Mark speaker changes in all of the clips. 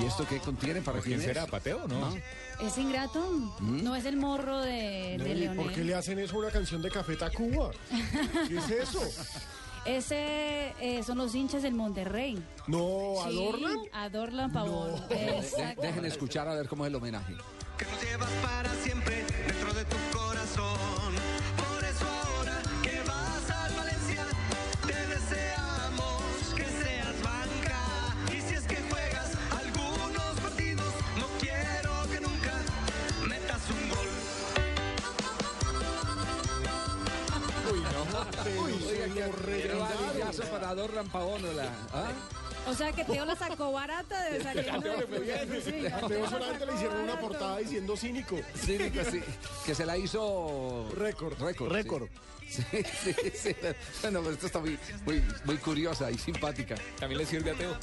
Speaker 1: ¿Y
Speaker 2: esto qué contiene? ¿Para quién
Speaker 3: será? ¿Pateo no?
Speaker 4: ¿Es ingrato? No es el morro de, de
Speaker 5: Nelly, ¿Por qué le hacen eso a una canción de Café Tacuba? ¿Qué es eso?
Speaker 4: Ese eh, son los hinchas del Monterrey.
Speaker 5: No,
Speaker 4: Sí,
Speaker 5: ¿adornan?
Speaker 4: Adorlan Pavón. Exacto.
Speaker 2: dejen escuchar a ver cómo es el homenaje.
Speaker 1: que nos llevas para siempre dentro de tu
Speaker 5: Uy,
Speaker 2: Qué
Speaker 5: regañado.
Speaker 2: varillazo para. ¿ah?
Speaker 4: O sea que Teo la sacó barata de saliendo. Sí,
Speaker 5: A Teo solamente le hicieron una portada diciendo cínico.
Speaker 2: Cínico, sí, que se la hizo
Speaker 5: Récord.
Speaker 2: Récord. sí.
Speaker 5: Récord.
Speaker 2: Sí, sí, sí. Bueno, pero esto está muy, muy, muy curiosa y simpática.
Speaker 3: También le sirve a Teo.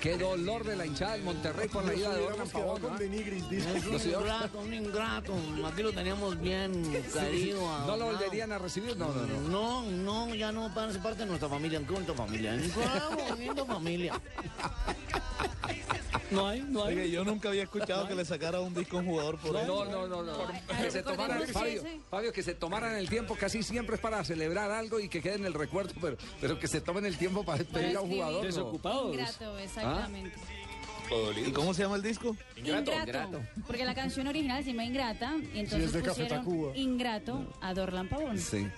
Speaker 2: Quedó dolor de la hinchada del Monterrey por la ida de
Speaker 5: quedado
Speaker 2: Pavón.
Speaker 5: con
Speaker 2: ¿ah?
Speaker 5: Denigris, dice.
Speaker 2: Hubiera-
Speaker 6: ingrato, un ingrato. Aquí lo teníamos bien querido.
Speaker 2: ¿No lo volverían a recibir? No, no, no.
Speaker 6: No, no, ya no parte de nuestra familia. ¿Qué bonita familia? Qué bonita familia. No hay, no hay.
Speaker 3: Oye, yo nunca había escuchado que le sacara un disco a un jugador por
Speaker 2: No, no, no, no. Que se tomaran, Fabio. Fabio, que se tomaran el tiempo, casi siempre es para celebrar algo y que quede en el recuerdo, pero, pero que se tomen el tiempo para despedir a un jugador. no.
Speaker 4: Ingrato, exactamente.
Speaker 3: ¿Y cómo se llama el disco?
Speaker 4: Ingrato, Porque la canción original se llama Ingrata y entonces
Speaker 5: es de Café
Speaker 4: pusieron
Speaker 5: Tacuba.
Speaker 4: Ingrato a Dorlan Pavón.
Speaker 2: Sí.